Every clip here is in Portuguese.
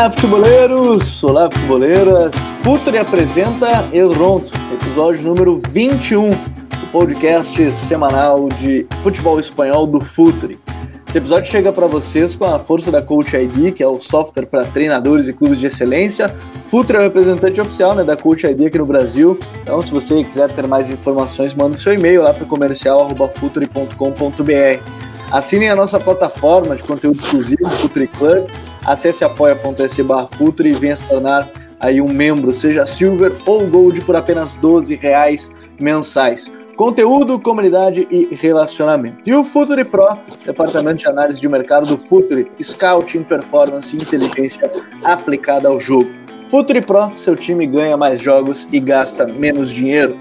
Olá, futeboleiros! Olá, futeboleiras! Futuri apresenta El Rondo, episódio número 21 do podcast semanal de futebol espanhol do Futuri. Esse episódio chega para vocês com a força da Coach ID, que é o software para treinadores e clubes de excelência. Futuri é o representante oficial né, da Coach ID aqui no Brasil. Então, se você quiser ter mais informações, manda seu e-mail lá para comercial.futuri.com.br. Assinem a nossa plataforma de conteúdo exclusivo, Futuri Club. Acesse apoia.se barra e venha se tornar aí um membro, seja Silver ou Gold, por apenas 12 reais mensais. Conteúdo, comunidade e relacionamento. E o Futuri Pro, departamento de análise de mercado do Futuri, Scouting, Performance e Inteligência aplicada ao jogo. Futuri Pro, seu time ganha mais jogos e gasta menos dinheiro.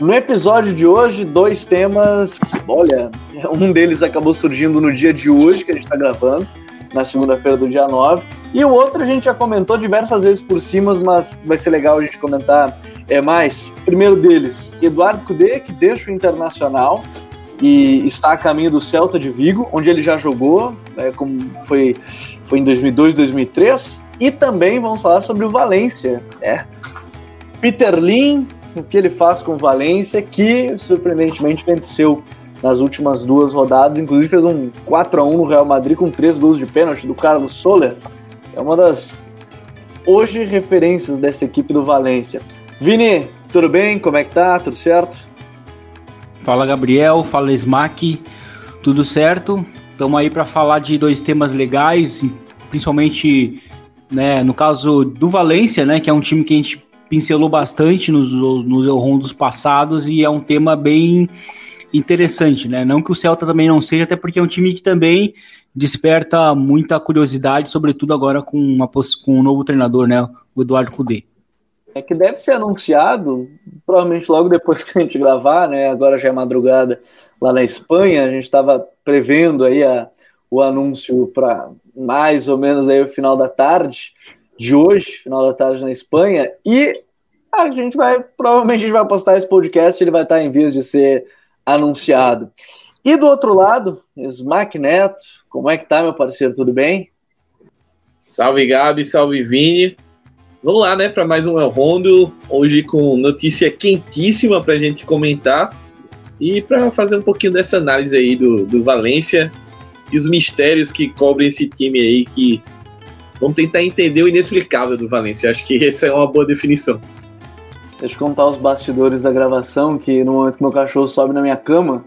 No episódio de hoje, dois temas. Olha, um deles acabou surgindo no dia de hoje, que a gente está gravando, na segunda-feira do dia 9. E o outro a gente já comentou diversas vezes por cima, mas vai ser legal a gente comentar é, mais. Primeiro deles, Eduardo Cudê, que deixa o Internacional e está a caminho do Celta de Vigo, onde ele já jogou, é, como foi, foi em 2002, 2003. E também vamos falar sobre o Valência. É. Peter Lin, o que ele faz com o Valência, que surpreendentemente venceu nas últimas duas rodadas, inclusive fez um 4 a 1 no Real Madrid com três gols de pênalti do Carlos Soler. É uma das hoje referências dessa equipe do Valência. Vini, tudo bem? Como é que tá? Tudo certo? Fala Gabriel, fala Smack, tudo certo? Estamos aí para falar de dois temas legais, principalmente né, no caso do Valência, né, que é um time que a gente pincelou bastante nos, nos rondos passados e é um tema bem interessante, né? Não que o Celta também não seja, até porque é um time que também desperta muita curiosidade, sobretudo agora com, uma, com um novo treinador, né? O Eduardo Cudê. É que deve ser anunciado, provavelmente logo depois que a gente gravar, né? Agora já é madrugada lá na Espanha, a gente estava prevendo aí a, o anúncio para mais ou menos aí o final da tarde de hoje, final da tarde na Espanha, e a gente vai, provavelmente a gente vai postar esse podcast, ele vai estar em vias de ser anunciado. E do outro lado, Smack Neto, como é que tá, meu parceiro, tudo bem? Salve Gabi, salve Vini. Vamos lá, né, para mais um El Rondo, hoje com notícia quentíssima para a gente comentar e para fazer um pouquinho dessa análise aí do, do Valência e os mistérios que cobrem esse time aí que Vamos tentar entender o inexplicável do Valência. Acho que essa é uma boa definição. Deixa eu contar os bastidores da gravação, que no momento que meu cachorro sobe na minha cama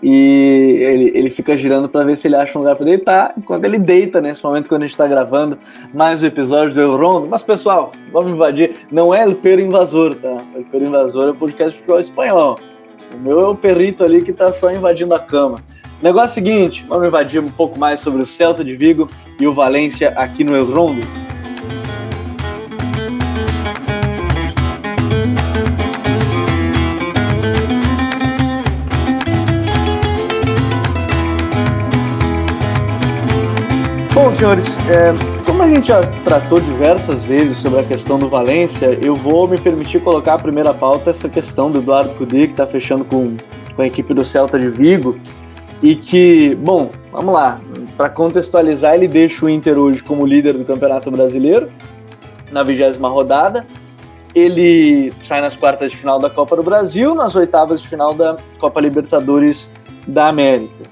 e ele, ele fica girando para ver se ele acha um lugar para deitar, enquanto ele deita nesse momento quando a gente está gravando mais um episódio do El Rondo. Mas pessoal, vamos invadir. Não é o Perro Invasor, tá? O Perro Invasor é o podcast espanhol. O meu é o perrito ali que está só invadindo a cama. Negócio é seguinte, vamos invadir um pouco mais sobre o Celta de Vigo e o Valência aqui no El Rondo. Bom, senhores, é, como a gente já tratou diversas vezes sobre a questão do Valência, eu vou me permitir colocar a primeira pauta essa questão do Eduardo Cudê, que está fechando com, com a equipe do Celta de Vigo e que, bom, vamos lá, para contextualizar, ele deixa o Inter hoje como líder do Campeonato Brasileiro, na vigésima rodada. Ele sai nas quartas de final da Copa do Brasil, nas oitavas de final da Copa Libertadores da América.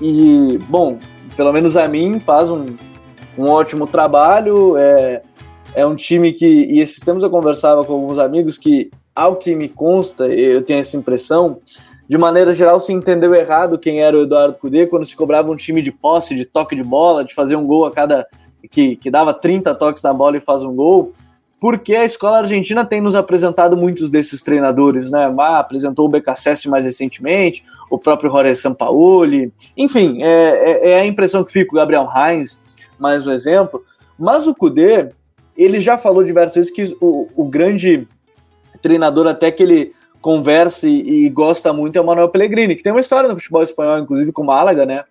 E, bom, pelo menos a mim faz um, um ótimo trabalho. É, é um time que, e esses tempos eu conversava com alguns amigos que, ao que me consta, eu tenho essa impressão, de maneira geral, se entendeu errado quem era o Eduardo Cudê quando se cobrava um time de posse, de toque de bola, de fazer um gol a cada. que, que dava 30 toques na bola e faz um gol. Porque a escola argentina tem nos apresentado muitos desses treinadores, né? Ah, apresentou o BKSS mais recentemente, o próprio Jorge Sampaoli, enfim, é, é, é, a impressão que fica o Gabriel Heinz, mais um exemplo. Mas o Cudê, ele já falou diversas vezes que o, o grande treinador até que ele conversa e, e, gosta muito é o Manuel Pellegrini, que tem uma história no futebol espanhol, inclusive com o Málaga, né?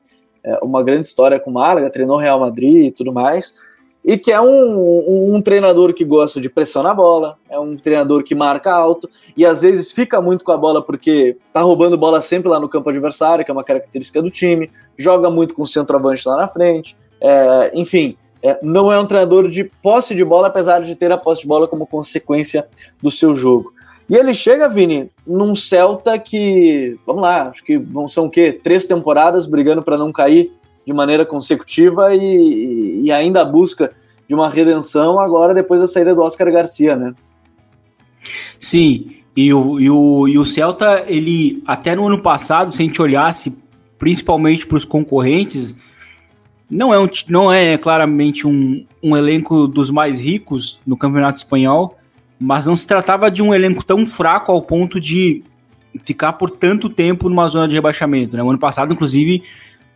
É uma grande história com o Málaga, treinou Real Madrid e tudo mais. E que é um, um, um, treinador que gosta de pressão na bola, é um treinador que marca alto e às vezes fica muito com a bola porque tá roubando bola sempre lá no campo adversário, que é uma característica do time, joga muito com o centroavante lá na frente, é, enfim, é, não é um treinador de posse de bola, apesar de ter a posse de bola como consequência do seu jogo. E ele chega, Vini, num Celta que, vamos lá, acho que são o quê? Três temporadas brigando para não cair de maneira consecutiva e, e ainda busca de uma redenção agora depois da saída do Oscar Garcia, né? Sim, e o, e o, e o Celta, ele até no ano passado, se a gente olhasse principalmente para os concorrentes, não é, um, não é claramente um, um elenco dos mais ricos no Campeonato Espanhol, mas não se tratava de um elenco tão fraco ao ponto de ficar por tanto tempo numa zona de rebaixamento. Né? O ano passado, inclusive,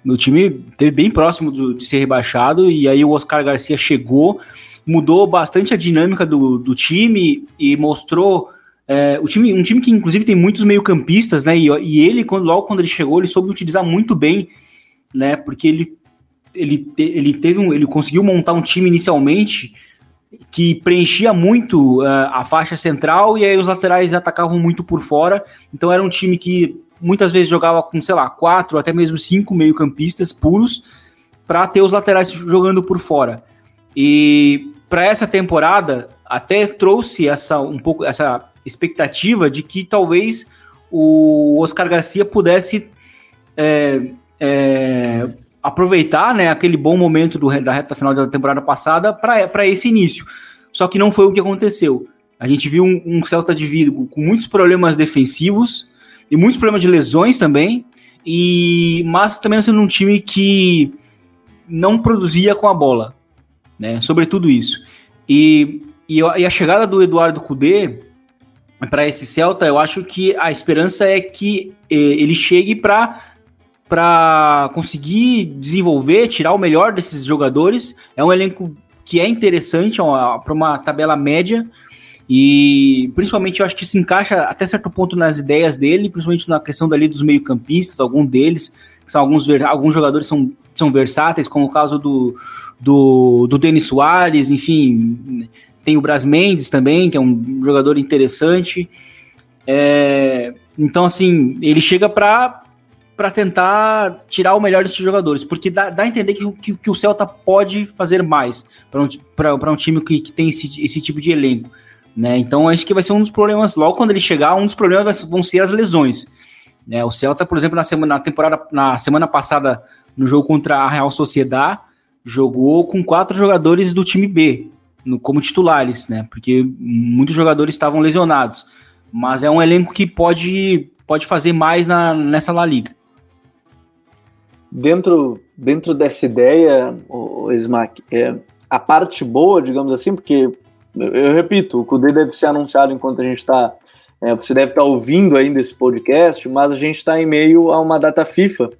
meu time esteve bem próximo do, de ser rebaixado, e aí o Oscar Garcia chegou, mudou bastante a dinâmica do, do time e mostrou. É, o time, um time que inclusive tem muitos meio-campistas, né? E, e, ele, quando, logo quando ele chegou, ele soube utilizar muito bem, né? Porque ele, ele, ele teve um, ele conseguiu montar um time inicialmente que preenchia muito uh, a faixa central e aí os laterais atacavam muito por fora. Então era um time que muitas vezes jogava com, sei lá, quatro, até mesmo cinco meio-campistas puros para ter os laterais jogando por fora. E para essa temporada até trouxe essa um pouco essa expectativa de que talvez o Oscar Garcia pudesse é, é, aproveitar né, aquele bom momento do, da reta final da temporada passada para esse início. Só que não foi o que aconteceu. A gente viu um, um Celta de Vigo com muitos problemas defensivos, e muitos problemas de lesões também, e mas também sendo um time que não produzia com a bola, né? Sobretudo isso. E, e, a chegada do Eduardo Cudê para esse Celta, eu acho que a esperança é que eh, ele chegue para para conseguir desenvolver, tirar o melhor desses jogadores. É um elenco que é interessante para uma tabela média, e principalmente eu acho que se encaixa até certo ponto nas ideias dele, principalmente na questão dali dos meio-campistas, algum deles, que são alguns, alguns jogadores são, são versáteis, como o caso do, do, do Denis Soares, enfim, tem o Bras Mendes também, que é um jogador interessante. É, então, assim, ele chega para para tentar tirar o melhor desses jogadores, porque dá, dá a entender que, que, que o Celta pode fazer mais para um, um time que, que tem esse, esse tipo de elenco. Né? Então acho que vai ser um dos problemas, logo quando ele chegar, um dos problemas vão ser as lesões. Né? O Celta, por exemplo, na semana, na temporada, na semana passada, no jogo contra a Real Sociedade, jogou com quatro jogadores do time B, no, como titulares, né? Porque muitos jogadores estavam lesionados. Mas é um elenco que pode, pode fazer mais na, nessa La Liga. Dentro, dentro dessa ideia, o Smack, é, a parte boa, digamos assim, porque eu repito, o Kudê deve ser anunciado enquanto a gente está. É, você deve estar tá ouvindo ainda esse podcast, mas a gente está em meio a uma data FIFA.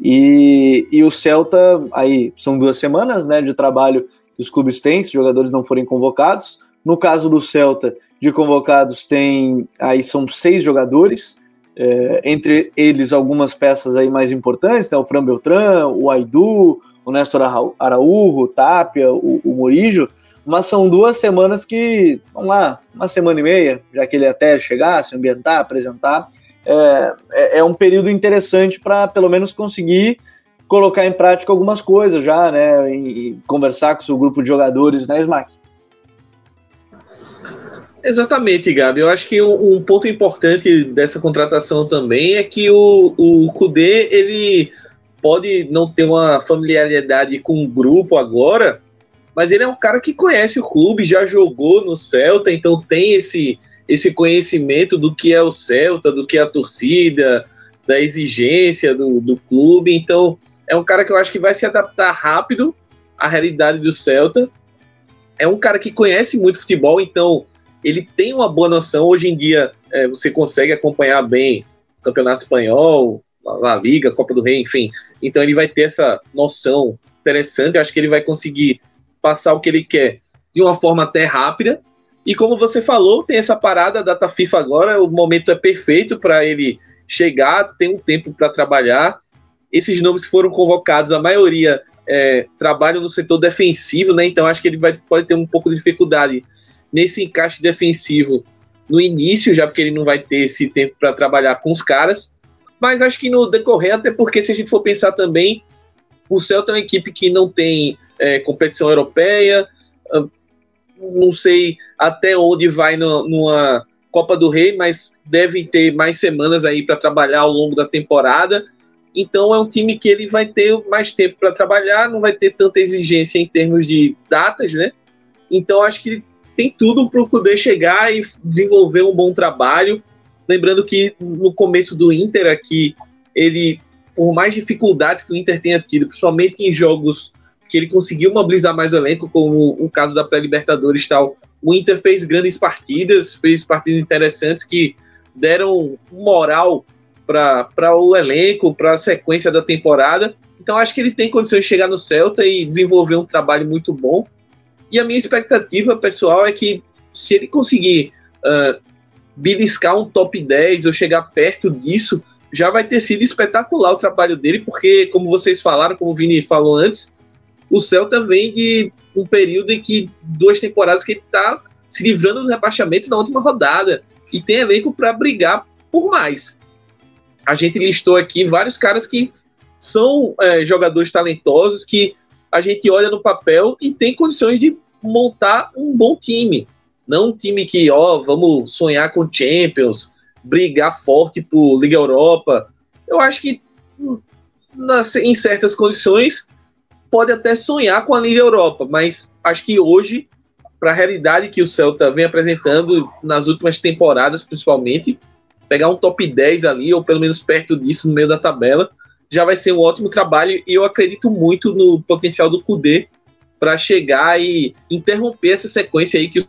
E, e o Celta, aí são duas semanas né, de trabalho que os clubes têm, se os jogadores não forem convocados. No caso do Celta, de convocados tem aí são seis jogadores, é, entre eles algumas peças aí mais importantes, né, o Fran Beltrán, o Aidu, o Néstor Araújo, o Tapia, o, o Morijo, mas são duas semanas que, vamos lá, uma semana e meia, já que ele até chegar, se ambientar, apresentar, é, é, é um período interessante para pelo menos conseguir colocar em prática algumas coisas já, né? E, e conversar com o seu grupo de jogadores, né, Smack? Exatamente, Gabi. Eu acho que um, um, ponto importante dessa contratação também é que o, o Kudê, ele pode não ter uma familiaridade com o grupo agora, mas ele é um cara que conhece o clube, já jogou no Celta, então tem esse, esse conhecimento do que é o Celta, do que é a torcida, da exigência do, do clube. Então, é um cara que eu acho que vai se adaptar rápido à realidade do Celta. É um cara que conhece muito futebol, então ele tem uma boa noção. Hoje em dia, é, você consegue acompanhar bem o Campeonato Espanhol, a Liga, Copa do Rei, enfim. Então, ele vai ter essa noção interessante. Eu acho que ele vai conseguir passar o que ele quer de uma forma até rápida. E como você falou, tem essa parada, a data FIFA agora, o momento é perfeito para ele chegar, ter um tempo para trabalhar. Esses nomes foram convocados, a maioria é, trabalham no setor defensivo, né? Então acho que ele vai, pode ter um pouco de dificuldade nesse encaixe defensivo no início, já porque ele não vai ter esse tempo para trabalhar com os caras. Mas acho que no decorrer, até porque se a gente for pensar também, o Celta é uma equipe que não tem é, competição europeia. Não sei até onde vai no, numa Copa do Rei, mas deve ter mais semanas aí para trabalhar ao longo da temporada. Então é um time que ele vai ter mais tempo para trabalhar, não vai ter tanta exigência em termos de datas, né? Então acho que tem tudo para Kudê chegar e desenvolver um bom trabalho. Lembrando que no começo do Inter aqui, ele, por mais dificuldades que o Inter tenha tido, principalmente em jogos que ele conseguiu mobilizar mais o elenco, como o caso da pré-Libertadores tal, o Inter fez grandes partidas, fez partidas interessantes que deram moral para o elenco, para a sequência da temporada. Então acho que ele tem condições de chegar no Celta e desenvolver um trabalho muito bom. E a minha expectativa, pessoal, é que se ele conseguir uh, beliscar um top 10 ou chegar perto disso, já vai ter sido espetacular o trabalho dele, porque, como vocês falaram, como o Vini falou antes, o Celta vem de um período em que duas temporadas que ele está se livrando do rebaixamento na última rodada e tem elenco para brigar por mais. A gente listou aqui vários caras que são é, jogadores talentosos que a gente olha no papel e tem condições de montar um bom time. Não um time que, ó, vamos sonhar com Champions, brigar forte por Liga Europa. Eu acho que nas, em certas condições pode até sonhar com a Liga Europa, mas acho que hoje, para a realidade que o Celta vem apresentando nas últimas temporadas, principalmente, pegar um top 10 ali, ou pelo menos perto disso, no meio da tabela, já vai ser um ótimo trabalho e eu acredito muito no potencial do Kudê para chegar e interromper essa sequência aí que o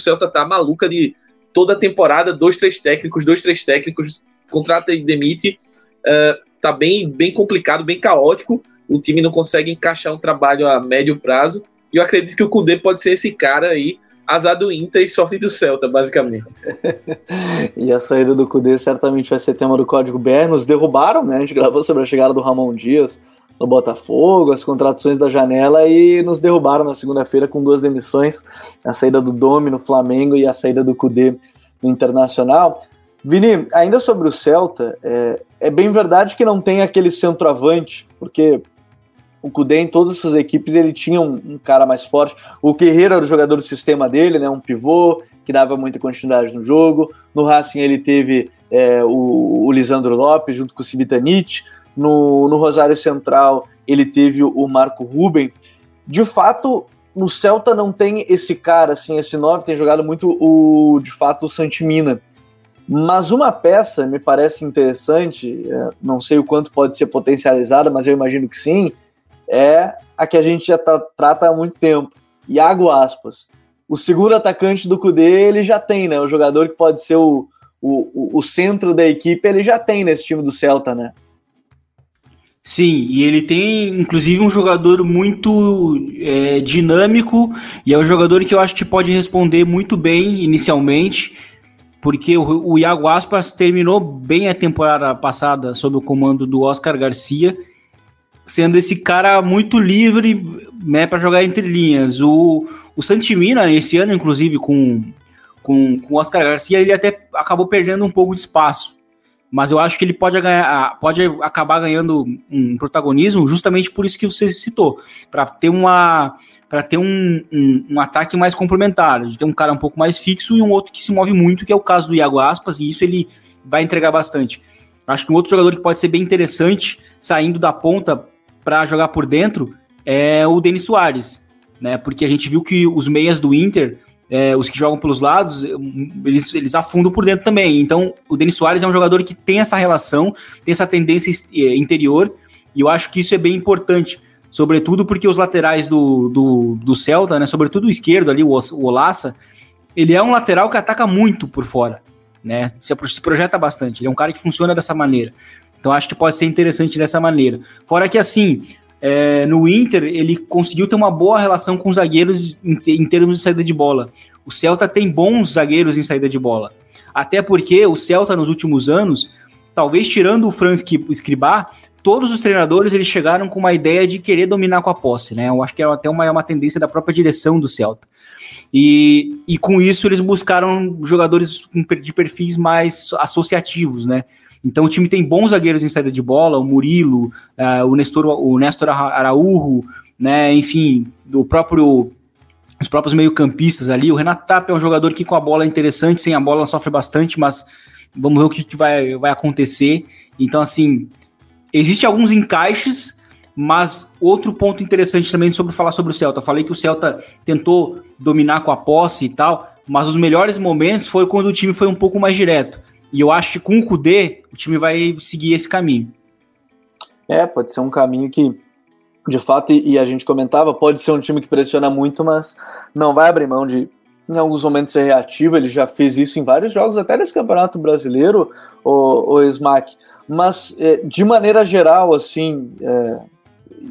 Celta tá maluca de toda a temporada, dois, três técnicos, dois, três técnicos, contrata e demite. Uh, tá bem, bem complicado, bem caótico. O time não consegue encaixar um trabalho a médio prazo. E eu acredito que o Kudê pode ser esse cara aí, azar do Inter e sorte do Celta, basicamente. e a saída do Cudê certamente vai ser tema do Código BR. Nos derrubaram, né? A gente gravou sobre a chegada do Ramon Dias no Botafogo, as contratações da janela e nos derrubaram na segunda-feira com duas demissões, a saída do Domi no Flamengo e a saída do Cudê no Internacional. Vini, ainda sobre o Celta, é, é bem verdade que não tem aquele centroavante, porque o Cudê em todas as suas equipes ele tinha um, um, cara mais forte. O Guerreiro era o jogador do sistema dele, né? Um pivô que dava muita continuidade no jogo. No Racing ele teve é, o, o, Lisandro Lopes junto com o Civitanite. No, no Rosário Central ele teve o Marco Ruben. De fato, no Celta não tem esse cara, assim, esse 9 tem jogado muito o, de fato, o Santimina. Mas uma peça me parece interessante, é, não sei o quanto pode ser potencializada, mas eu imagino que sim, é a que a gente já tá, trata há muito tempo. Iago Aspas. O segundo atacante do Cudê, ele já tem, né? O jogador que pode ser o, o, o centro da equipe, ele já tem nesse time do Celta, né? Sim, e ele tem inclusive um jogador muito é, dinâmico e é um jogador que eu acho que pode responder muito bem inicialmente, porque o, o Iago Aspas terminou bem a temporada passada sob o comando do Oscar Garcia sendo esse cara muito livre né, para jogar entre linhas. O, o Santimina, esse ano, inclusive, com, com, com Oscar Garcia, ele até acabou perdendo um pouco de espaço. Mas eu acho que ele pode, ganhar, pode acabar ganhando um protagonismo justamente por isso que você citou, para ter uma ter um, um, um, ataque mais complementar, de ter um cara um pouco mais fixo e um outro que se move muito, que é o caso do Iago Aspas, e isso ele vai entregar bastante. Acho que um outro jogador que pode ser bem interessante, saindo da ponta para jogar por dentro é o Denis Soares, né? Porque a gente viu que os meias do Inter, é, os que jogam pelos lados, eles, eles afundam por dentro também. Então, o Denis Soares é um jogador que tem essa relação, tem essa tendência é, interior, e eu acho que isso é bem importante. Sobretudo porque os laterais do, do, do Celta, né? Sobretudo o esquerdo ali, o, o Olaça, ele é um lateral que ataca muito por fora, né? Se, se projeta bastante. Ele é um cara que funciona dessa maneira. Então acho que pode ser interessante dessa maneira. Fora que assim, é, no Inter ele conseguiu ter uma boa relação com os zagueiros em, em, termos de saída de bola. O Celta tem bons zagueiros em saída de bola. Até porque o Celta nos últimos anos, talvez tirando o Franz Escribá, todos os treinadores eles chegaram com uma ideia de querer dominar com a posse, né? Eu acho que é até uma, uma tendência da própria direção do Celta. E, e com isso eles buscaram jogadores de perfis mais associativos, né? Então o time tem bons zagueiros em saída de bola, o Murilo, uh, o, Nestor, o Araújo, né? Enfim, próprio os próprios meio-campistas ali. O Renato Tapia é um jogador que com a bola é interessante, sem a bola sofre bastante, mas vamos ver o que, que vai, vai acontecer. Então, assim, existem alguns encaixes, mas outro ponto interessante também sobre falar sobre o Celta. Falei que o Celta tentou dominar com a posse e tal, mas os melhores momentos foi quando o time foi um pouco mais direto. E eu acho que com o Kudê, o time vai seguir esse caminho. É, pode ser um caminho que, de fato, e, a gente comentava, pode ser um time que pressiona muito, mas não vai abrir mão de, em alguns momentos, ser reativo. Ele já fez isso em vários jogos, até nesse Campeonato Brasileiro, o, o Smack. Mas, é, de maneira geral, assim, é,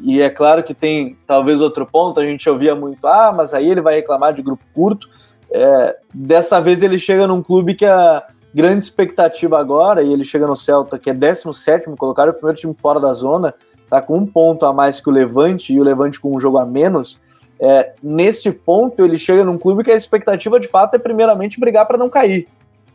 e é claro que tem talvez outro ponto, a gente ouvia muito, ah, mas aí ele vai reclamar de grupo curto. É, dessa vez ele chega num clube que a grande expectativa agora, e ele chega no Celta, que é 17 colocaram o primeiro time fora da zona, tá com um ponto a mais que o Levante, e o Levante com um jogo a menos. É, nesse ponto, ele chega num clube que a expectativa de fato é primeiramente brigar para não cair.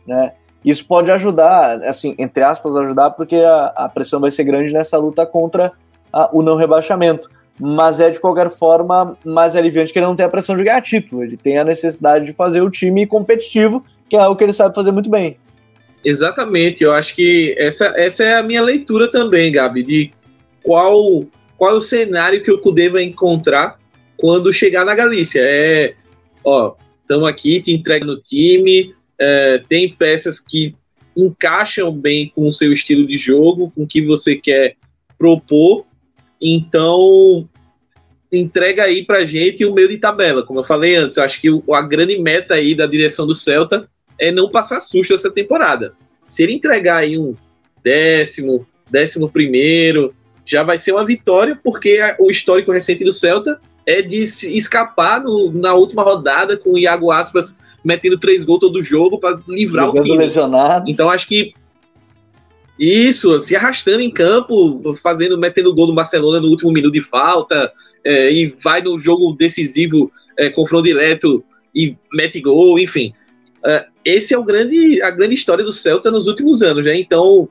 Né? Isso pode ajudar, assim, entre aspas, ajudar, porque a, a pressão vai ser grande nessa luta contra a, o não rebaixamento. Mas é de qualquer forma mais aliviante que ele não tem a pressão de ganhar título. Ele tem a necessidade de fazer o time competitivo, que é o que ele sabe fazer muito bem. Exatamente, eu acho que essa, essa é a minha leitura também, Gabi, de qual, qual é o cenário que o Cudê vai encontrar quando chegar na Galícia. É, ó, estamos aqui, te entrega no time, é, tem peças que encaixam bem com o seu estilo de jogo, com o que você quer propor, então entrega aí pra gente o meio de tabela. Como eu falei antes, eu acho que a grande meta aí da direção do Celta é não passar susto essa temporada. Se ele entregar aí um décimo, décimo primeiro, já vai ser uma vitória, porque o histórico recente do Celta é de se escapar no, na última rodada com o Iago Aspas metendo três gols todo jogo para livrar Jogando o time. Lesionado. Então acho que isso, se arrastando em campo, fazendo, metendo gol do Barcelona no último minuto de falta, é, e vai no jogo decisivo, é, confronto direto e mete gol, enfim. É, esse é o grande, a grande história do Celta nos últimos anos, né? Então,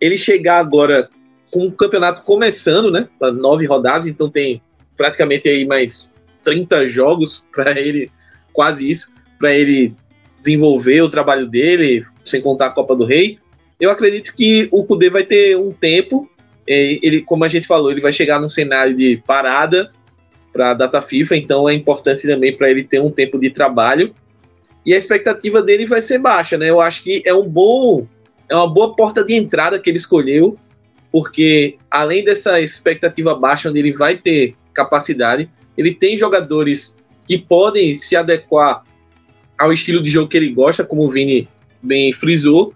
ele chegar agora com o campeonato começando, né? Nove rodadas, então tem praticamente aí mais 30 jogos para ele, quase isso, para ele desenvolver o trabalho dele, sem contar a Copa do Rei. Eu acredito que o Kudê vai ter um tempo, é, ele, como a gente falou, ele vai chegar num cenário de parada para a data FIFA, então é importante também para ele ter um tempo de trabalho e a expectativa dele vai ser baixa, né? Eu acho que é um bom, é uma boa porta de entrada que ele escolheu, porque além dessa expectativa baixa, onde ele vai ter capacidade, ele tem jogadores que podem se adequar ao estilo de jogo que ele gosta, como o Vini bem frisou,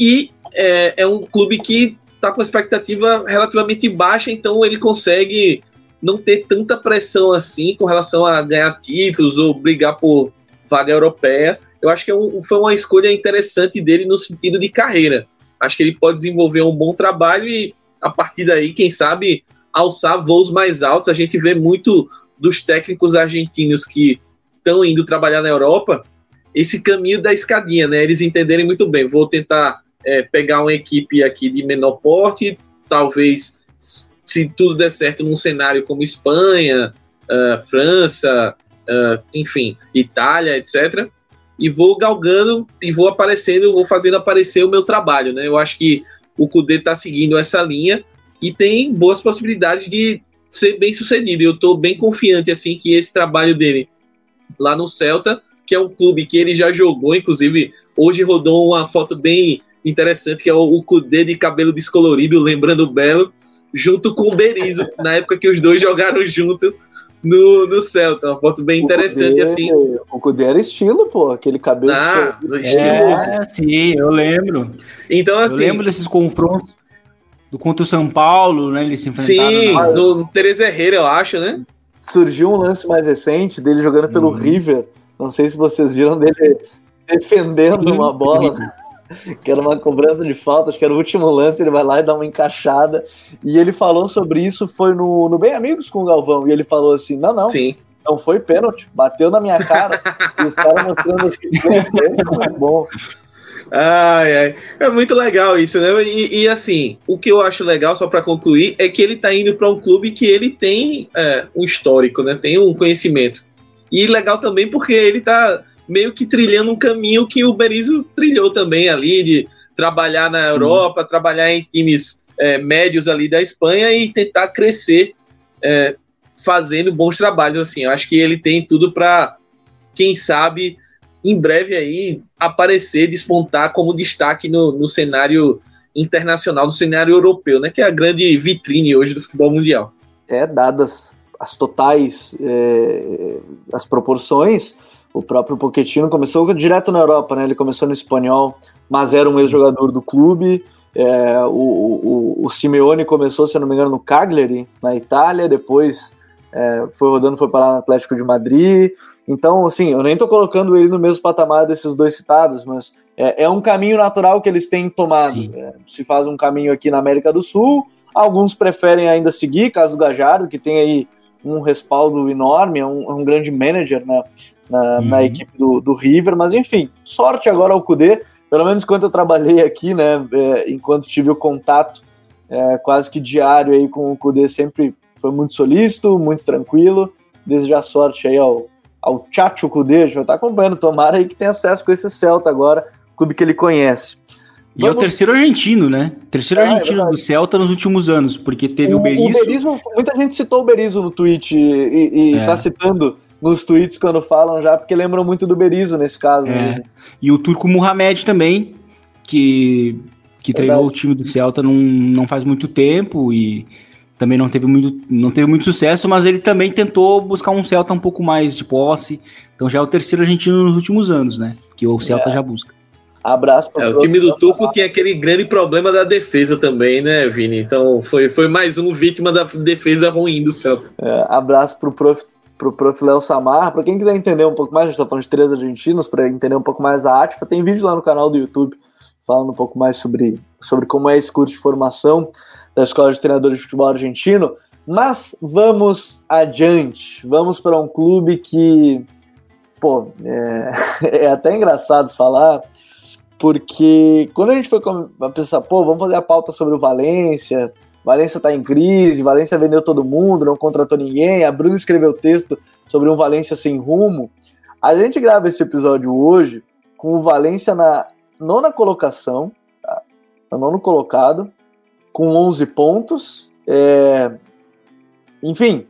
e é, é um clube que está com expectativa relativamente baixa, então ele consegue não ter tanta pressão assim com relação a ganhar títulos ou brigar por vaga europeia. Eu acho que é um, foi uma escolha interessante dele no sentido de carreira. Acho que ele pode desenvolver um bom trabalho e, a partir daí, quem sabe, alçar voos mais altos. A gente vê muito dos técnicos argentinos que estão indo trabalhar na Europa esse caminho da escadinha, né? Eles entenderem muito bem. Vou tentar é, pegar uma equipe aqui de menor porte, talvez, se tudo der certo, num cenário como Espanha, uh, França, uh, enfim, Itália, etc. E vou galgando e vou aparecendo, vou fazendo aparecer o meu trabalho, né? Eu acho que o Kudê está seguindo essa linha e tem boas possibilidades de ser bem sucedido. Eu estou bem confiante assim que esse trabalho dele lá no Celta, que é um clube que ele já jogou, inclusive hoje rodou uma foto bem interessante que é o, Kudê de cabelo descolorido, lembrando o Belo, junto com o Berizzo, na época que os dois jogaram junto no, no Celta. Uma foto bem interessante, assim. O Kudê era estilo, pô, aquele cabelo. Ah, estilo. É, sim, eu lembro. Então, assim. Eu lembro desses confrontos do contra o São Paulo, né? Eles se enfrentaram. Sim, na... do Teresa Herrera, eu acho, né? Surgiu um lance mais recente dele jogando pelo hum. River. Não sei se vocês viram dele defendendo sim, uma bola que era uma cobrança de falta, acho que era o último lance, ele vai lá e dá uma encaixada. E ele falou sobre isso, foi no, no Bem Amigos com o Galvão, e ele falou assim: não, não. Sim. Não foi pênalti, bateu na minha cara. e os caras mostrando que foi bom. Ai, ai. É muito legal isso, né? E, e, assim, o que eu acho legal, só para concluir, é que ele tá indo para um clube que ele tem é, um histórico, né? Tem um conhecimento. E legal também porque ele tá meio que trilhando um caminho que o Berizzo trilhou também ali, de trabalhar na Europa, uhum. trabalhar em times é, médios ali da Espanha e tentar crescer é, fazendo bons trabalhos. Assim, eu acho que ele tem tudo para, quem sabe, em breve aí aparecer, despontar como destaque no, no cenário internacional, no cenário europeu, né? Que é a grande vitrine hoje do futebol mundial. É, dadas as totais é, as proporções, o próprio Pochettino começou direto na Europa, né? Ele começou no espanhol, mas era um ex-jogador do clube. É, o, o, o, Simeone começou, se não me engano, no Cagliari, na Itália, depois é, foi rodando, foi para lá no Atlético de Madrid. Então, assim, eu nem estou colocando ele no mesmo patamar desses dois citados, mas é, é um caminho natural que eles têm tomado. É, se faz um caminho aqui na América do Sul, alguns preferem ainda seguir, caso do Gajardo, que tem aí um respaldo enorme, é um, é um grande manager né, na, uhum. na equipe do, do, River, mas enfim, sorte agora ao Cudê, pelo menos quando eu trabalhei aqui, né, é, enquanto tive o contato é, quase que diário aí com o Cudê, sempre foi muito solícito, muito tranquilo, desejar sorte aí ao, ao Chacho Kudê, vai estar acompanhando, tomara aí que tenha acesso com esse Celta agora, clube que ele conhece. E Vamos... é o terceiro argentino, né? Terceiro é, argentino é do Celta nos últimos anos, porque teve o, o Berizzo. O Berizzo. Muita gente citou o Berizzo no tweet e, e é. tá citando nos tweets quando falam já, porque lembram muito do Berizzo nesse caso. É. Né? E o Turco Muhammad também, que, que treinou o time do Celta não, não faz muito tempo e também não teve muito, não teve muito sucesso, mas ele também tentou buscar um Celta um pouco mais de posse. Então já é o terceiro argentino nos últimos anos, né? Que o Celta é. já busca. Abraço para é, o time do Turco tinha aquele grande problema da defesa também, né, Vini? Então foi, foi mais um vítima da defesa ruim do Celta. É, abraço pro prof, pro prof Léo Samar. Para quem quiser entender um pouco mais, a gente tá falando de três argentinos, para entender um pouco mais a Atifa, tem vídeo lá no canal do YouTube falando um pouco mais sobre, sobre como é esse curso de formação da Escola de Treinadores de Futebol Argentino. Mas vamos adiante. Vamos para um clube que, pô, é, é até engraçado falar, porque quando a gente foi pensar, pô, vamos fazer a pauta sobre o Valência, Valência está em crise, Valência vendeu todo mundo, não contratou ninguém, a Bruna escreveu texto sobre um Valência sem rumo. A gente grava esse episódio hoje com o Valência na nona colocação, tá? no nono colocado, com 11 pontos. É... Enfim,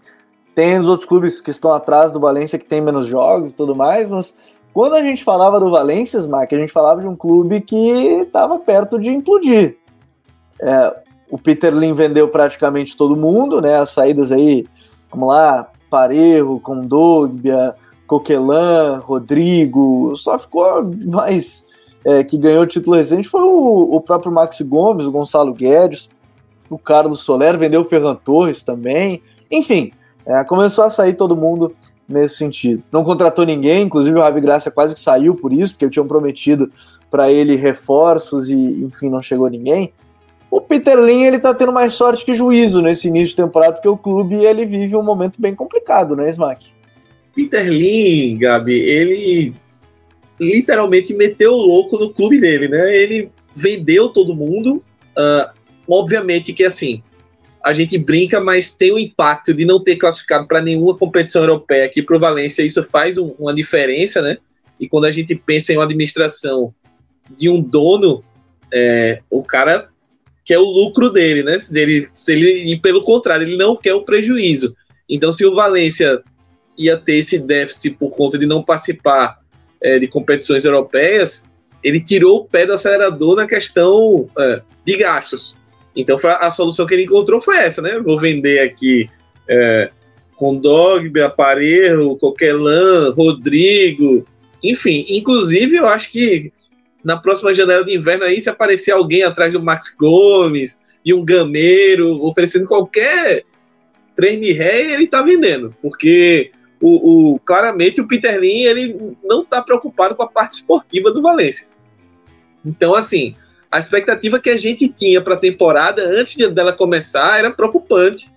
tem os outros clubes que estão atrás do Valência que tem menos jogos e tudo mais, mas quando a gente falava do Valência, Smack, a gente falava de um clube que estava perto de implodir. É, o Peter Lin vendeu praticamente todo mundo, né? As saídas aí, vamos lá, Parejo, Condogbia, Coquelan, Rodrigo, só ficou mais é, que ganhou o título recente foi o, o, próprio Max Gomes, o Gonçalo Guedes, o Carlos Soler, vendeu o Ferran Torres também. Enfim, é, começou a sair todo mundo nesse sentido. Não contratou ninguém, inclusive o Ravi Graça quase que saiu por isso, porque tinham prometido para ele reforços e, enfim, não chegou ninguém. O Peter Lin, ele tá tendo mais sorte que juízo nesse início de temporada, porque o clube ele vive um momento bem complicado, né, Smack? Peter Lin, Gabi, ele literalmente meteu o louco no clube dele, né? Ele vendeu todo mundo. Uh, obviamente que assim, a gente brinca, mas tem o impacto de não ter classificado para nenhuma competição europeia aqui para o Valência. Isso faz um, uma diferença, né? E quando a gente pensa em uma administração de um dono, é, o cara quer o lucro dele, né? Dele, se ele, e pelo contrário, ele não quer o prejuízo. Então, se o Valência ia ter esse déficit por conta de não participar é, de competições europeias, ele tirou o pé do acelerador na questão é, de gastos. Então a solução que ele encontrou foi essa, né? Vou vender aqui é, Condogbe, Aparelho, Coquelan, Rodrigo, enfim. Inclusive, eu acho que na próxima janela de inverno aí, se aparecer alguém atrás do Max Gomes e um gameiro oferecendo qualquer 3 mil ele tá vendendo. Porque o, o, claramente o Peter Lin ele não está preocupado com a parte esportiva do Valência. Então, assim, a expectativa que a gente tinha para a temporada antes de, dela começar era preocupante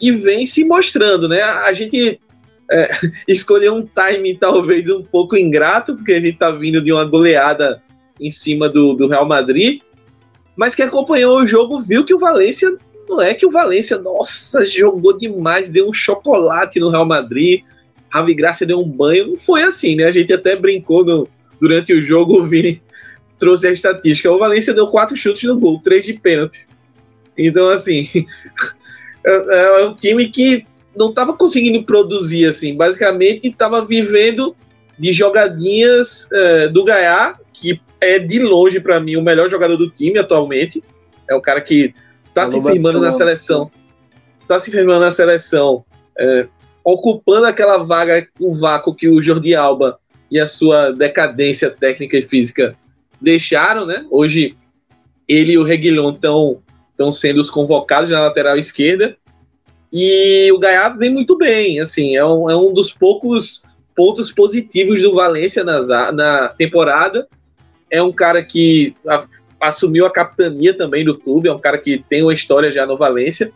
e vem se mostrando, né? A gente é, escolheu um timing talvez um pouco ingrato, porque a gente está vindo de uma goleada em cima do, do Real Madrid, mas que acompanhou o jogo viu que o Valência não é que o Valência, nossa, jogou demais, deu um chocolate no Real Madrid, Ravi Graça deu um banho, não foi assim, né? A gente até brincou no, durante o jogo, o Vini trouxe a estatística. O Valência deu quatro chutes no gol, três de pênalti. Então, assim, é, é um time que não estava conseguindo produzir, assim, basicamente estava vivendo de jogadinhas é, do Gaiá, que é de longe para mim o melhor jogador do time atualmente. É o cara que está se firmando na seleção, está se firmando na seleção, é, ocupando aquela vaga, o vácuo que o Jordi Alba e a sua decadência técnica e física deixaram, né? Hoje ele e o Reguilhon estão estão sendo os convocados na lateral esquerda e o Gaiato vem muito bem, assim, é um, é um dos poucos pontos positivos do Valência na, na temporada. É um cara que a, assumiu a capitania também do clube, é um cara que tem uma história já no Valência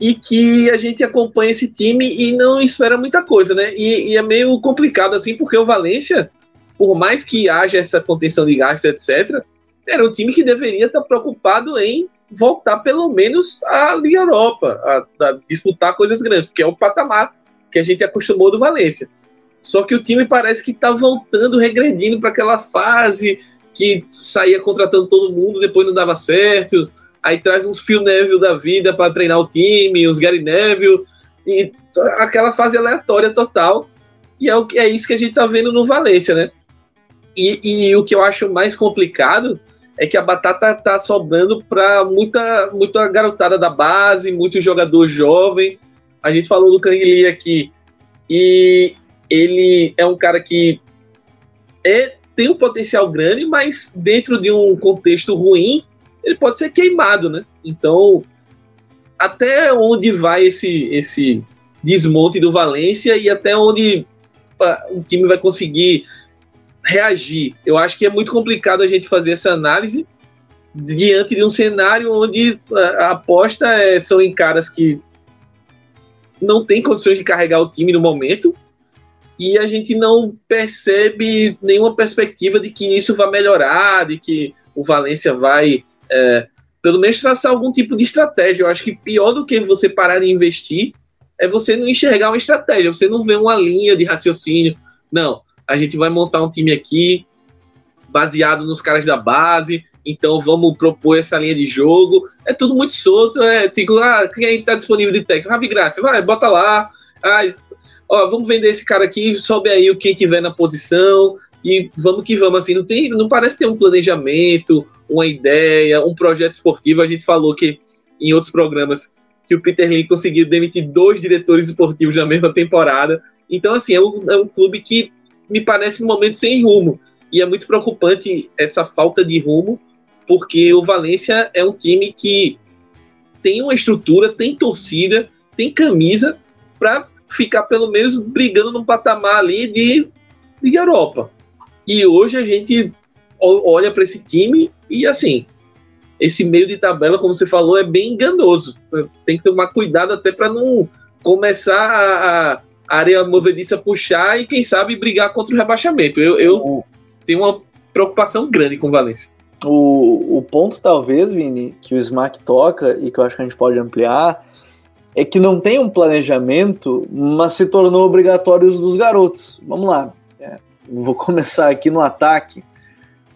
e que a gente acompanha esse time e não espera muita coisa, né? E, e é meio complicado assim, porque o Valência, por mais que haja essa contenção de gastos, etc., era um time que deveria estar preocupado em voltar pelo menos à Liga Europa, a, a disputar coisas grandes, porque é o patamar que a gente acostumou do Valência. Só que o time parece que está voltando, regredindo para aquela fase que saía contratando todo mundo, depois não dava certo. Aí traz uns Phil Neville da vida para treinar o time, uns Gary Neville, e aquela fase aleatória total. E é, o, é isso que a gente está vendo no Valência, né? E, e, o que eu acho mais complicado é que a batata tá sobrando para muita, muita garotada da base, muito jogador jovem. A gente falou do Canguili aqui. E ele é um cara que é, tem um potencial grande, mas dentro de um contexto ruim, ele pode ser queimado, né? Então, até onde vai esse, esse desmonte do Valência e até onde uh, o time vai conseguir reagir? Eu acho que é muito complicado a gente fazer essa análise diante de um cenário onde a aposta é, são em caras que não têm condições de carregar o time no momento e a gente não percebe nenhuma perspectiva de que isso vai melhorar, de que o Valência vai, é, pelo menos, traçar algum tipo de estratégia. Eu acho que pior do que você parar de investir é você não enxergar uma estratégia, você não vê uma linha de raciocínio. Não, a gente vai montar um time aqui baseado nos caras da base, então vamos propor essa linha de jogo. É tudo muito solto, é tipo, ah, quem está disponível de técnico? Rabi Graça, vai, bota lá. Ah, ó, vamos vender esse cara aqui, sobe aí quem tiver na posição e vamos que vamos, assim, não tem, não parece ter um planejamento, uma ideia, um projeto esportivo. A gente falou que em outros programas que o Peter Lee conseguiu demitir dois diretores esportivos na mesma temporada. Então, assim, é um, é um clube que me parece um momento sem rumo. E é muito preocupante essa falta de rumo, porque o Valência é um time que tem uma estrutura, tem torcida, tem camisa para ficar pelo menos brigando num patamar ali de, de Europa. E hoje a gente olha para esse time e assim, esse meio de tabela, como você falou, é bem enganoso. Tem que tomar cuidado até para não começar a, área movediça puxar e quem sabe brigar contra o rebaixamento. Eu, eu tenho uma preocupação grande com o Valência. O, o ponto, talvez, Vini, que o Smack toca e que eu acho que a gente pode ampliar é que não tem um planejamento, mas se tornou obrigatório os dos garotos. Vamos lá. É, vou começar aqui no ataque.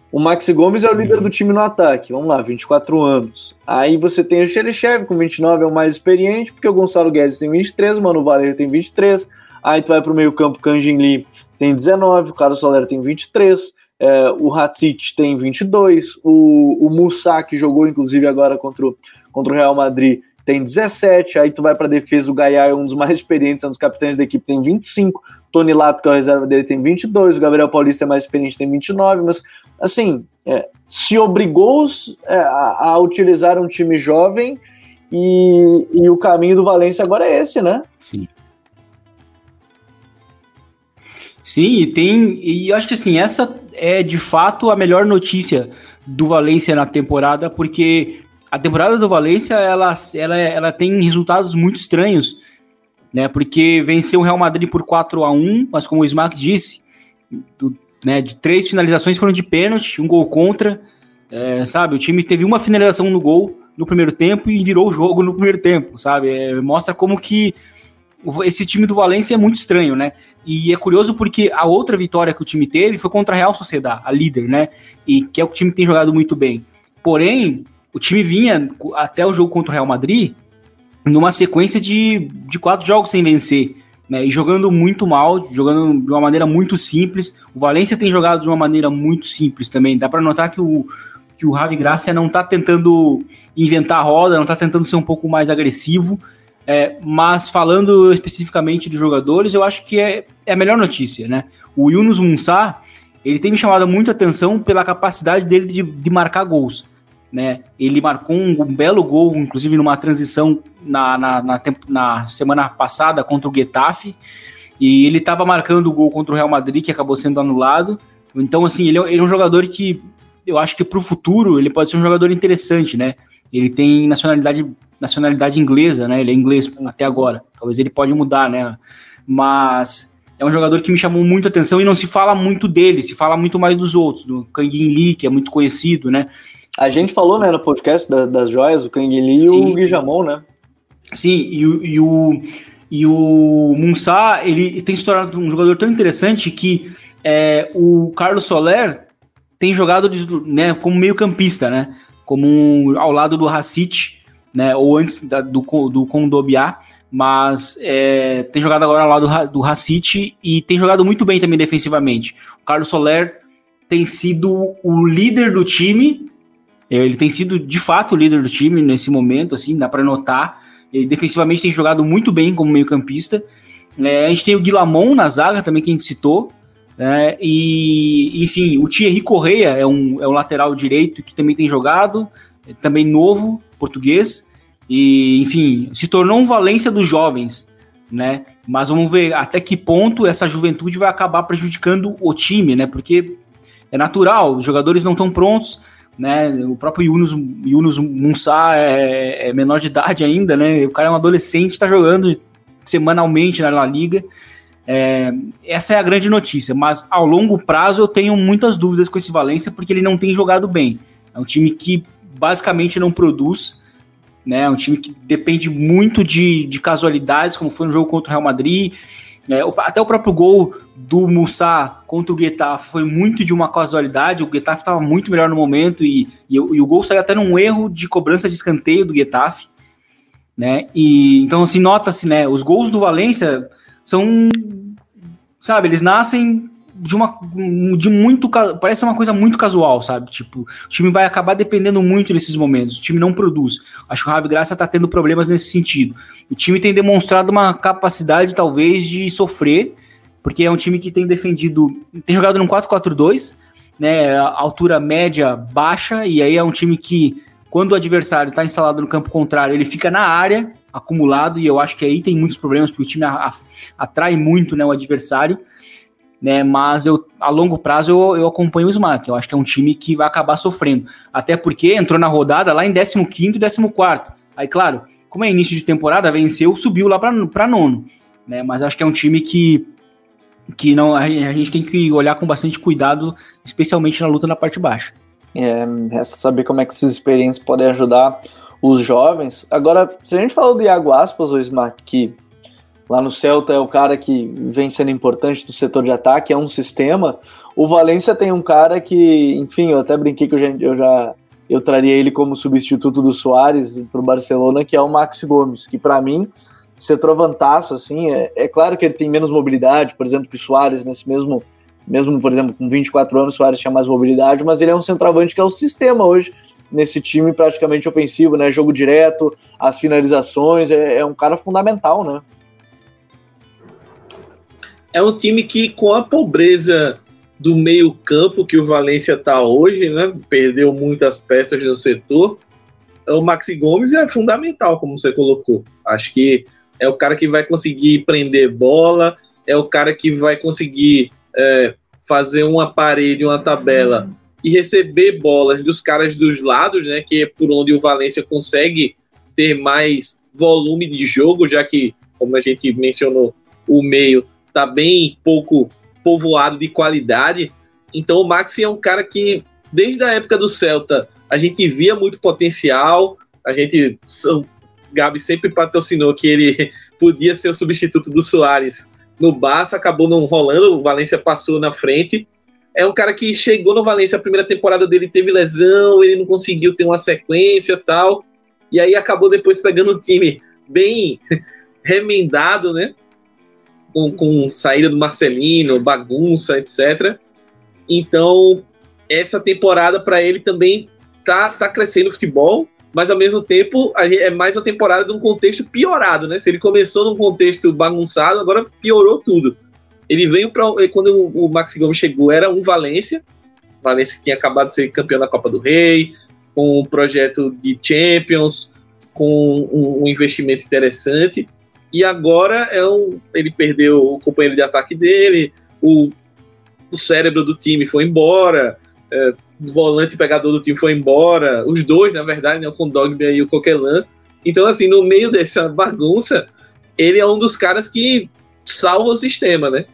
O Maxi Gomes é o líder do time no ataque. Vamos lá, 24 anos. Aí você tem o Xerichev com 29, é o mais experiente, porque o Gonçalo Guedes tem 23, o Mano Valerio tem 23. Aí tu vai pro meio-campo, Kanjin Lee tem 19, o Carlos Soler tem 23. É, o Hatsit tem 22, o, o Musa, que jogou inclusive agora contra o, contra o Real Madrid, tem 17, aí tu vai para defesa, o Gaia é um dos mais experientes, é um dos capitães da equipe, tem 25, Tony Lato, que é a reserva dele, tem 22, o Gabriel Paulista é mais experiente, tem 29, mas assim, é, se obrigou é, a, a, utilizar um time jovem e, e o caminho do Valência agora é esse, né? Sim. Sim, e tem. E acho que assim, essa é de fato a melhor notícia do Valência na temporada, porque a temporada do Valência ela, ela, ela tem resultados muito estranhos, né? Porque venceu o Real Madrid por 4 a 1 mas como o Smack disse, tu, né? De três finalizações foram de pênalti, um gol contra, é, sabe? O time teve uma finalização no gol no primeiro tempo e virou o jogo no primeiro tempo, sabe? É, mostra como que esse time do Valência é muito estranho, né? E é curioso porque a outra vitória que o time teve foi contra a Real Sociedade, a líder, né? E que é o time que tem jogado muito bem. Porém, o time vinha até o jogo contra o Real Madrid numa sequência de, de quatro jogos sem vencer. Né, e jogando muito mal, jogando de uma maneira muito simples. O Valência tem jogado de uma maneira muito simples também. Dá para notar que o, que o Ravi Gracia não está tentando inventar a roda, não está tentando ser um pouco mais agressivo. É, mas falando especificamente dos jogadores, eu acho que é, é a melhor notícia, né? O Yunus Munsá, ele tem me chamado muito a atenção pela capacidade dele de, de marcar gols né? Ele marcou um, um, belo gol, inclusive numa transição na, na, na, na semana passada contra o Getafe, e ele estava marcando o gol contra o Real Madrid, que acabou sendo anulado. Então, assim, ele é, ele é um jogador que eu acho que para o futuro ele pode ser um jogador interessante, né? Ele tem nacionalidade, nacionalidade inglesa, né? Ele é inglês até agora. Talvez ele pode mudar, né? Mas é um jogador que me chamou muito a atenção e não se fala muito dele, se fala muito mais dos outros, do Kangin Lee, que é muito conhecido, né? A gente falou, né, no podcast da, das joias, o Kang Lee e o Guijamon, né? Sim, e o, e o, e o Munsá, ele tem se tornado um jogador tão interessante que é, o Carlos Soler tem jogado né, como meio campista, né? Como um, ao lado do Racit, né? Ou antes da, do, do Condobiá, mas é, tem jogado agora lado do, do Racit e tem jogado muito bem também defensivamente. O Carlos Soler tem sido o líder do time ele tem sido de fato o líder do time nesse momento, assim, dá para notar. Ele defensivamente tem jogado muito bem como meio-campista. É, a gente tem o Guilamon na zaga também, que a gente citou. É, e, enfim, o Thierry Correia é um, é um lateral direito que também tem jogado, é também novo, português. E, enfim, se tornou um Valência dos jovens, né? Mas vamos ver até que ponto essa juventude vai acabar prejudicando o time, né? Porque é natural, os jogadores não estão prontos né? O próprio Yunus, Yunus Munsá é, é, menor de idade ainda, né? O cara é um adolescente, está jogando semanalmente na La Liga. É, essa é a grande notícia, mas ao longo prazo eu tenho muitas dúvidas com esse Valência porque ele não tem jogado bem. É um time que basicamente não produz, né? É um time que depende muito de, de casualidades, como foi no jogo contra o Real Madrid. É, até o próprio gol do Mussá contra o Getafe foi muito de uma casualidade. O Getafe estava muito melhor no momento e, e, e, o gol saiu até num erro de cobrança de escanteio do Getafe. Né? E, então, assim, nota-se, né? Os gols do Valência são. Sabe, eles nascem de uma de muito parece uma coisa muito casual, sabe? Tipo, o time vai acabar dependendo muito nesses momentos. O time não produz. Acho que o Ravi Graça tá tendo problemas nesse sentido. O time tem demonstrado uma capacidade talvez de sofrer, porque é um time que tem defendido, tem jogado no 4-4-2, né, altura média baixa e aí é um time que quando o adversário está instalado no campo contrário, ele fica na área acumulado e eu acho que aí tem muitos problemas porque o time atrai muito, né, o adversário né? Mas eu, a longo prazo eu, eu acompanho o Smack. Eu acho que é um time que vai acabar sofrendo. Até porque entrou na rodada lá em 15 e 14. Aí, claro, como é início de temporada, venceu, subiu lá para nono. Né? Mas acho que é um time que, que não, a gente tem que olhar com bastante cuidado, especialmente na luta na parte baixa. É, resta saber como é que essas experiências podem ajudar os jovens. Agora, se a gente falou do Iago Aspas, o Smack, que Lá no Celta é o cara que vem sendo importante no setor de ataque, é um sistema. O Valência tem um cara que, enfim, eu até brinquei que eu já, eu já eu traria ele como substituto do Soares para o Barcelona, que é o Max Gomes, que para mim, centroavantaço, assim, é, é claro que ele tem menos mobilidade, por exemplo, que o Soares, nesse mesmo, mesmo, por exemplo, com 24 anos, o Soares tinha mais mobilidade, mas ele é um centroavante que é o sistema hoje nesse time praticamente ofensivo, né? Jogo direto, as finalizações, é, é um cara fundamental, né? É um time que, com a pobreza do meio-campo que o Valência está hoje, né? Perdeu muitas peças no setor. O Maxi Gomes é fundamental, como você colocou. Acho que é o cara que vai conseguir prender bola, é o cara que vai conseguir é, fazer um aparelho, uma tabela e receber bolas dos caras dos lados, né? Que é por onde o Valência consegue ter mais volume de jogo, já que, como a gente mencionou, o meio está bem pouco povoado de qualidade. Então o Maxi é um cara que, desde a época do Celta, a gente via muito potencial, a gente. O Gabi sempre patrocinou que ele podia ser o substituto do Soares no Barça, acabou não rolando, o Valência passou na frente. É um cara que chegou no Valência, a primeira temporada dele teve lesão, ele não conseguiu ter uma sequência tal. E aí acabou depois pegando um time bem remendado, né? Com, com saída do Marcelino, bagunça, etc. Então, essa temporada para ele também tá, tá crescendo o futebol, mas ao mesmo tempo é mais uma temporada de um contexto piorado, né? Se ele começou num contexto bagunçado, agora piorou tudo. Ele veio para quando o Maxi Gomes chegou era um Valência, Valência que tinha acabado de ser campeão da Copa do Rei, com um projeto de Champions, com um, um investimento interessante. E agora é um, ele perdeu o companheiro de ataque dele, o, o cérebro do time foi embora, é, o volante pegador do time foi embora, os dois, na verdade, né, o Condogby e o Coquelin. Então, assim, no meio dessa bagunça, ele é um dos caras que salva o sistema, né?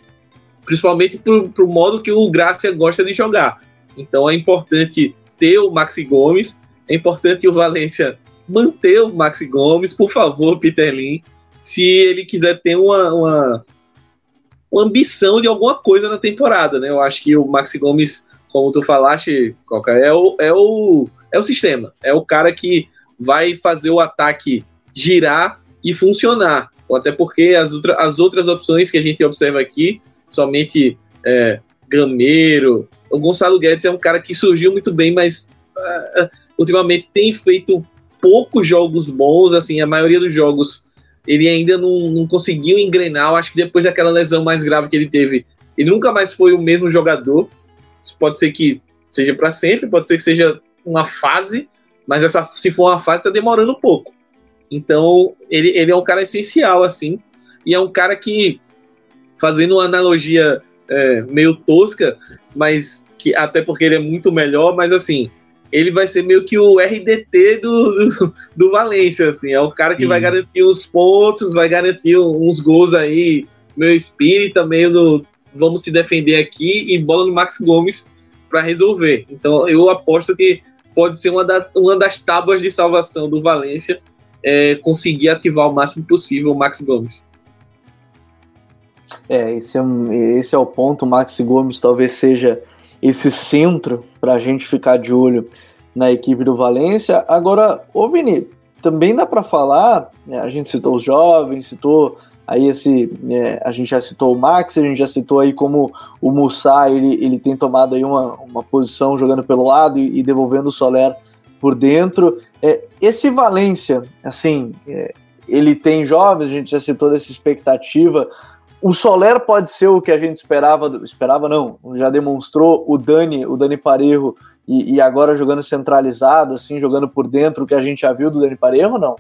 Principalmente pro, pro modo que o Gracia gosta de jogar. Então é importante ter o Maxi Gomes, é importante o Valência manter o Maxi Gomes, por favor, Peter Lin, se ele quiser ter uma, uma, uma, ambição de alguma coisa na temporada, né? Eu acho que o Maxi Gomes, como tu falaste, Coca, é o, é o, é o sistema, é o cara que vai fazer o ataque girar e funcionar. Até porque as, outra, as outras opções que a gente observa aqui, somente é, Gameiro, o Gonçalo Guedes é um cara que surgiu muito bem, mas uh, ultimamente tem feito poucos jogos bons, assim, a maioria dos jogos ele ainda não, não conseguiu engrenar. Eu acho que depois daquela lesão mais grave que ele teve, ele nunca mais foi o mesmo jogador. Isso pode ser que seja para sempre, pode ser que seja uma fase, mas essa, se for uma fase, está demorando um pouco. Então, ele, ele é um cara essencial, assim, e é um cara que, fazendo uma analogia é, meio tosca, mas que até porque ele é muito melhor, mas assim, ele vai ser meio que o RDT do, do, do Valência, assim. É o cara que Sim. vai garantir os pontos, vai garantir uns gols aí, meu espírito, meio do vamos se defender aqui e bola no Max Gomes para resolver. Então eu aposto que pode ser uma, da, uma das tábuas de salvação do Valência é, conseguir ativar o máximo possível o Max Gomes. É, esse é, um, esse é o ponto. O Max Gomes talvez seja esse centro para a gente ficar de olho na equipe do Valência. Agora, ô Vini, também dá para falar, né, a gente citou os jovens, citou aí esse, é, a gente já citou o Max, a gente já citou aí como o Mussá, ele, ele tem tomado aí uma, uma posição jogando pelo lado e, e devolvendo o Soler por dentro. É, esse Valência, assim, é, ele tem jovens, a gente já citou dessa expectativa, o Soler pode ser o que a gente esperava, esperava não, já demonstrou o Dani, o Dani Parejo, e, e, agora jogando centralizado, assim, jogando por dentro, o que a gente já viu do Dani Parejo, não?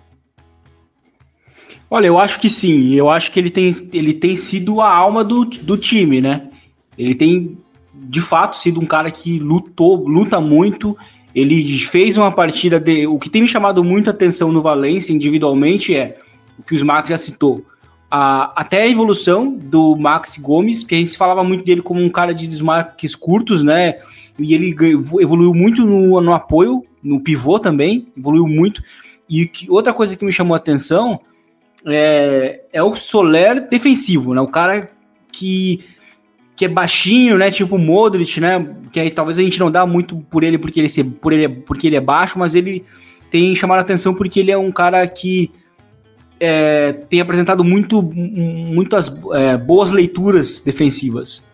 Olha, eu acho que sim, eu acho que ele tem, ele tem sido a alma do, do time, né? Ele tem, de fato, sido um cara que lutou, luta muito, ele fez uma partida de. O que tem me chamado muita atenção no Valência individualmente é o que o Smack já citou a, até a evolução do Max Gomes, que a gente falava muito dele como um cara de desmarques curtos, né? E ele evoluiu muito no, no apoio, no pivô também, evoluiu muito. E que, outra coisa que me chamou a atenção é, é o Soler defensivo, né? O cara que, que é baixinho, né? Tipo o Modric, né? Que aí talvez a gente não dá muito por ele porque ele, por ele porque ele é baixo, mas ele tem chamado a atenção porque ele é um cara que é, tem apresentado muito, muitas é, boas leituras defensivas.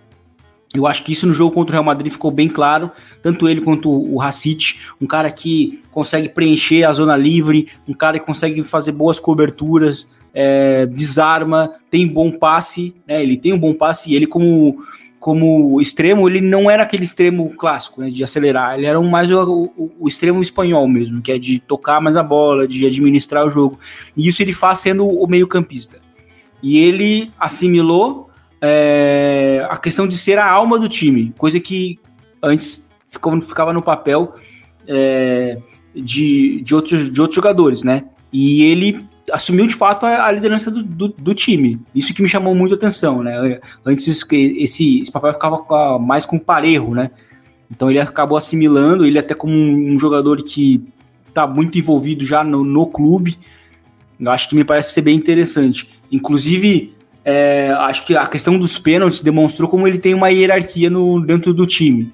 Eu acho que isso no jogo contra o Real Madrid ficou bem claro, tanto ele quanto o Racic, um cara que consegue preencher a zona livre, um cara que consegue fazer boas coberturas, é, desarma, tem bom passe, né? Ele tem um bom passe e ele como como extremo, ele não era aquele extremo clássico, né, de acelerar, ele era mais o, o, o, extremo espanhol mesmo, que é de tocar mais a bola, de administrar o jogo. E isso ele faz sendo o meio-campista. E ele assimilou é, a questão de ser a alma do time, coisa que antes ficava, ficava no papel é, de, de, outros, de outros jogadores, né? E ele assumiu de fato a, a liderança do, do, do, time. Isso que me chamou muito a atenção, né? Antes esse, esse papel ficava mais com parejo, né? Então ele acabou assimilando, ele até como um, um jogador que está muito envolvido já no, no, clube. Eu acho que me parece ser bem interessante. Inclusive, é, acho que a questão dos pênaltis demonstrou como ele tem uma hierarquia no, dentro do time.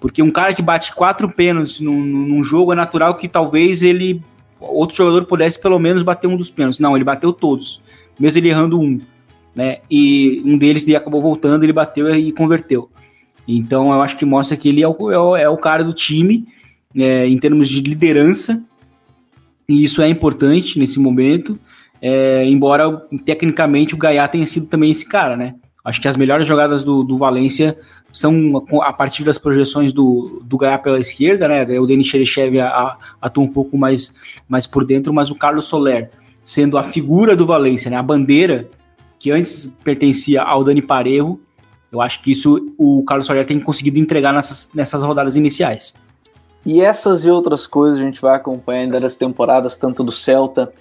Porque um cara que bate quatro pênaltis num, num jogo é natural que talvez ele outro jogador pudesse pelo menos bater um dos pênaltis. Não, ele bateu todos, mesmo ele errando um. Né? E um deles ele acabou voltando, ele bateu e converteu. Então eu acho que mostra que ele é o, é o, é o cara do time é, em termos de liderança, e isso é importante nesse momento. É, embora tecnicamente o Gaia tenha sido também esse cara, né? Acho que as melhores jogadas do, do Valência são a partir das projeções do, do Gaia pela esquerda, né? O Denis Cherechev atua um pouco mais, mais por dentro, mas o Carlos Soler, sendo a figura do Valência, né? A bandeira que antes pertencia ao Dani Parejo, eu acho que isso o Carlos Soler tem conseguido entregar nessas, nessas rodadas iniciais. E essas e outras coisas a gente vai acompanhar ainda das temporadas, tanto do Celta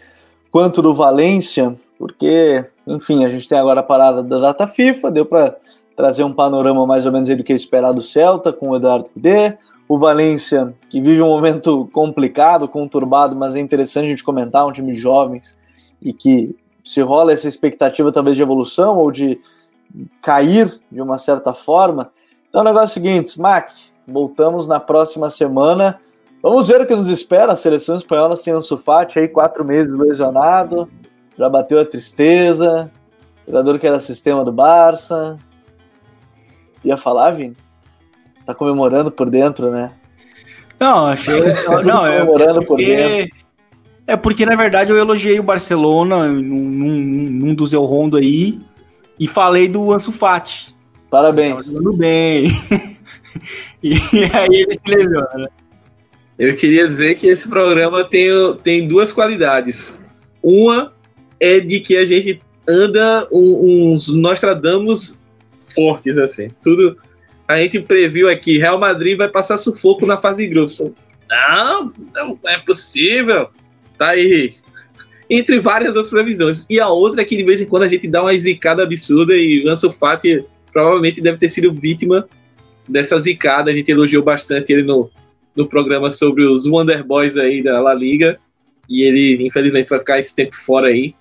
quanto do Valência, porque, enfim, a gente tem agora a parada da data FIFA, deu para trazer um panorama mais ou menos do que é esperado do Celta com o Eduardo Cudê, o Valência, que vive um momento complicado, conturbado, mas é interessante a gente comentar, um time de jovens e que se rola essa expectativa talvez de evolução ou de cair de uma certa forma. Então o negócio é o seguinte, Smack, voltamos na próxima semana. Vamos ver o que nos espera. A seleção espanhola sem Ansu Fati, aí quatro meses lesionado, já bateu a tristeza. Jogador que era sistema do Barça. Ia falar, Vini? Tá comemorando por dentro, né? Não, achei. não, é, comemorando é porque, por dentro. É porque, na verdade, eu elogiei o Barcelona num, num, num dos El Rondo aí e falei do Ansu Fati. Parabéns. Jogando bem. e aí ele se lesiona. Eu queria dizer que esse programa tem, tem duas qualidades. Uma é de que a gente anda uns Nostradamus fortes, assim. Tudo. A gente previu aqui: Real Madrid vai passar sufoco na fase de grupos. Não, não é possível. Tá aí entre várias outras previsões. E a outra é que de vez em quando a gente dá uma zicada absurda e Ansu Fati provavelmente deve ter sido vítima dessa zicada. A gente elogiou bastante ele no, no programa sobre os Wonder Boys aí da La Liga. E ele, infelizmente, vai ficar esse tempo fora aí.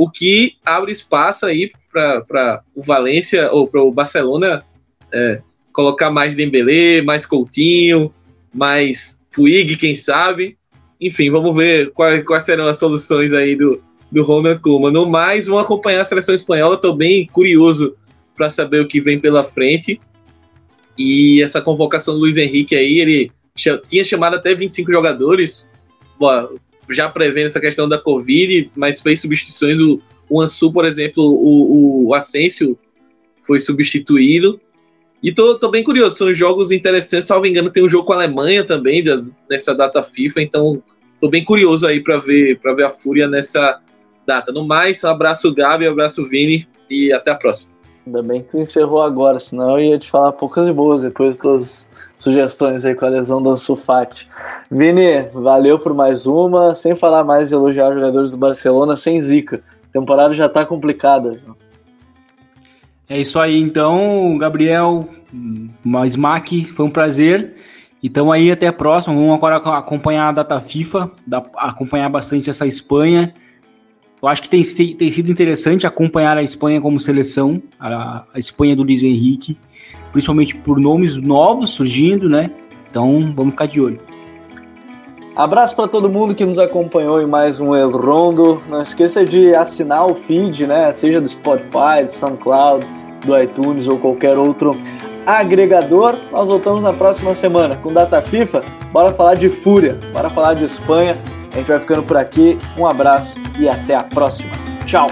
O que abre espaço aí para o Valência ou para o Barcelona é, colocar mais Dembélé, mais Coutinho, mais Puig, quem sabe. Enfim, vamos ver quais, quais serão as soluções aí do, do Ronald Koeman. No mais, vamos acompanhar a seleção espanhola. Estou bem curioso para saber o que vem pela frente. E essa convocação do Luiz Henrique aí, ele tinha chamado até 25 jogadores, já prevendo essa questão da Covid, mas fez substituições. O, o Ansu, por exemplo, o, o Asensio foi substituído. E tô, tô bem curioso, são jogos interessantes, salvo engano, tem um jogo com a Alemanha também da, nessa data FIFA, então tô bem curioso aí para ver para ver a Fúria nessa data. No mais, um abraço Gabi, um abraço Vini e até a próxima. Ainda bem que tu encerrou agora, senão eu ia te falar poucas e boas depois das sugestões aí com a lesão do Sulfate. Vini, valeu por mais uma, sem falar mais de elogiar jogadores do Barcelona, sem zica. A temporada já tá complicada. É isso aí, então, Gabriel, mais Mac, foi um prazer. Então aí até a próxima. Vamos agora acompanhar a data FIFA, acompanhar bastante essa Espanha. Eu acho que tem, tem sido interessante acompanhar a Espanha como seleção, a, a Espanha do Luiz Henrique, principalmente por nomes novos surgindo, né? Então vamos ficar de olho. Abraço para todo mundo que nos acompanhou em mais um El Rondo. Não esqueça de assinar o feed, né? Seja do Spotify, do SoundCloud, do iTunes ou qualquer outro agregador. Nós voltamos na próxima semana com data FIFA. Bora falar de Fúria, bora falar de Espanha. A gente vai ficando por aqui. Um abraço e até a próxima. Tchau!